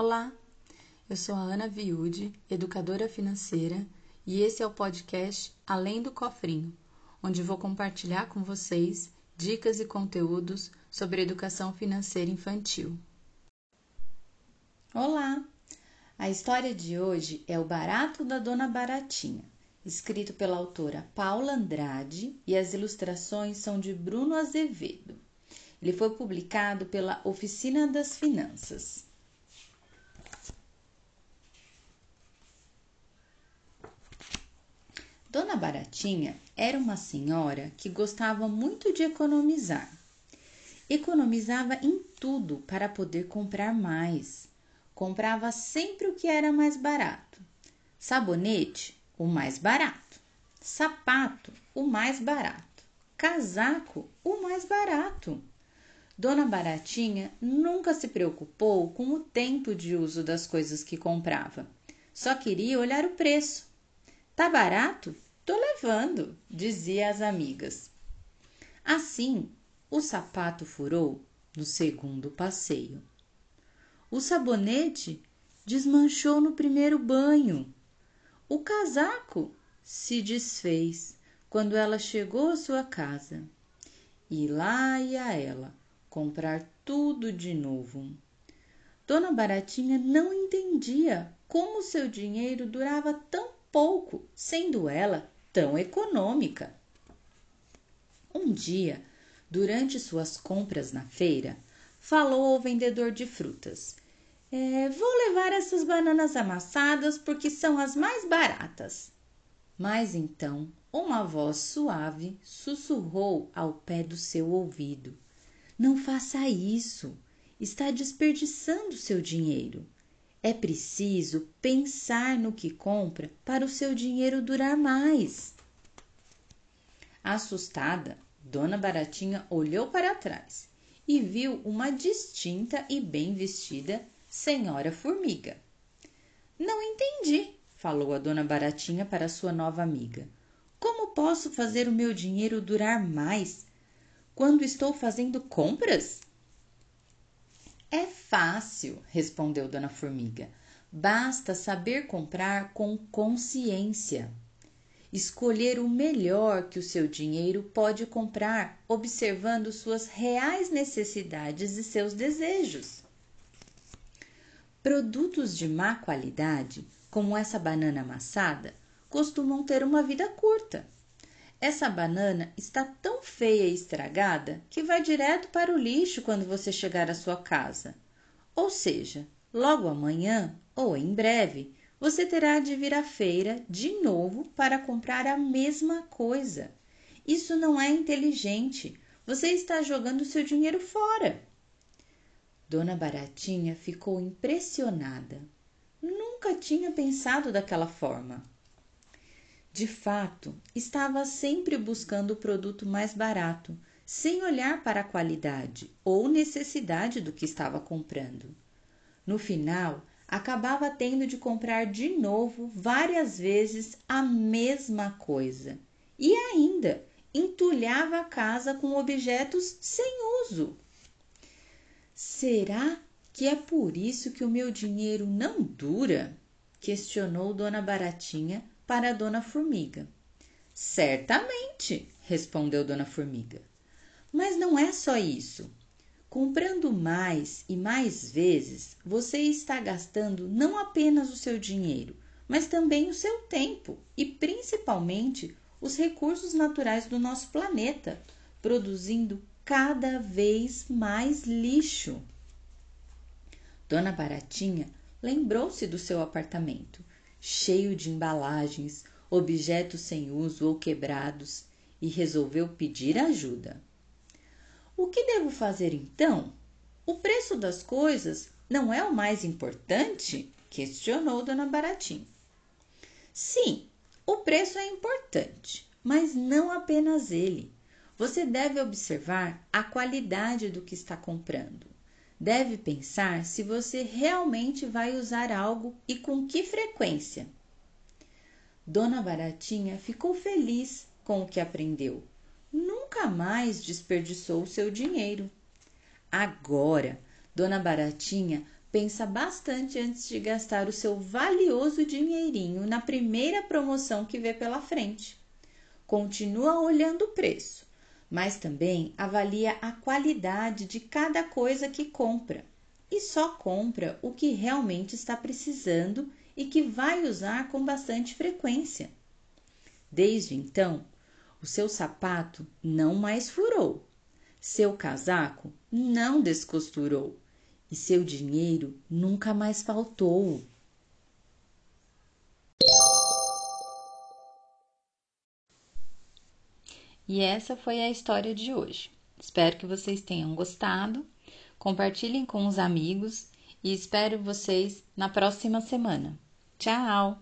Olá, eu sou a Ana Viude, educadora financeira, e esse é o podcast Além do Cofrinho, onde vou compartilhar com vocês dicas e conteúdos sobre educação financeira infantil. Olá! A história de hoje é O Barato da Dona Baratinha, escrito pela autora Paula Andrade e as ilustrações são de Bruno Azevedo. Ele foi publicado pela Oficina das Finanças. Dona Baratinha era uma senhora que gostava muito de economizar. Economizava em tudo para poder comprar mais. Comprava sempre o que era mais barato. Sabonete, o mais barato. Sapato, o mais barato. Casaco, o mais barato. Dona Baratinha nunca se preocupou com o tempo de uso das coisas que comprava. Só queria olhar o preço. Tá barato? Tô levando, dizia às amigas. Assim, o sapato furou no segundo passeio. O sabonete desmanchou no primeiro banho. O casaco se desfez quando ela chegou à sua casa. E lá ia ela comprar tudo de novo. Dona Baratinha não entendia como seu dinheiro durava tão pouco, sendo ela tão econômica. Um dia, durante suas compras na feira, falou ao vendedor de frutas: é, Vou levar essas bananas amassadas porque são as mais baratas. Mas então uma voz suave sussurrou ao pé do seu ouvido: não faça isso. Está desperdiçando seu dinheiro. É preciso pensar no que compra para o seu dinheiro durar mais. Assustada, Dona Baratinha olhou para trás e viu uma distinta e bem vestida Senhora Formiga. Não entendi, falou a Dona Baratinha para sua nova amiga. Como posso fazer o meu dinheiro durar mais quando estou fazendo compras? É fácil, respondeu Dona Formiga. Basta saber comprar com consciência. Escolher o melhor que o seu dinheiro pode comprar, observando suas reais necessidades e seus desejos. Produtos de má qualidade, como essa banana amassada, costumam ter uma vida curta essa banana está tão feia e estragada que vai direto para o lixo quando você chegar à sua casa. Ou seja, logo amanhã ou em breve, você terá de vir à feira de novo para comprar a mesma coisa. Isso não é inteligente. Você está jogando seu dinheiro fora. Dona Baratinha ficou impressionada. Nunca tinha pensado daquela forma. De fato, estava sempre buscando o produto mais barato, sem olhar para a qualidade ou necessidade do que estava comprando. No final, acabava tendo de comprar de novo várias vezes a mesma coisa e ainda entulhava a casa com objetos sem uso. Será que é por isso que o meu dinheiro não dura? questionou Dona Baratinha para Dona Formiga. Certamente, respondeu Dona Formiga. Mas não é só isso. Comprando mais e mais vezes, você está gastando não apenas o seu dinheiro, mas também o seu tempo e principalmente os recursos naturais do nosso planeta, produzindo cada vez mais lixo. Dona Baratinha lembrou-se do seu apartamento cheio de embalagens, objetos sem uso ou quebrados, e resolveu pedir ajuda. O que devo fazer então? O preço das coisas não é o mais importante? questionou Dona Baratinha. Sim, o preço é importante, mas não apenas ele. Você deve observar a qualidade do que está comprando. Deve pensar se você realmente vai usar algo e com que frequência. Dona Baratinha ficou feliz com o que aprendeu. Nunca mais desperdiçou seu dinheiro. Agora, Dona Baratinha pensa bastante antes de gastar o seu valioso dinheirinho na primeira promoção que vê pela frente. Continua olhando o preço, mas também avalia a qualidade de cada coisa que compra e só compra o que realmente está precisando e que vai usar com bastante frequência. Desde então, o seu sapato não mais furou, seu casaco não descosturou e seu dinheiro nunca mais faltou. E essa foi a história de hoje. Espero que vocês tenham gostado. Compartilhem com os amigos e espero vocês na próxima semana. Tchau!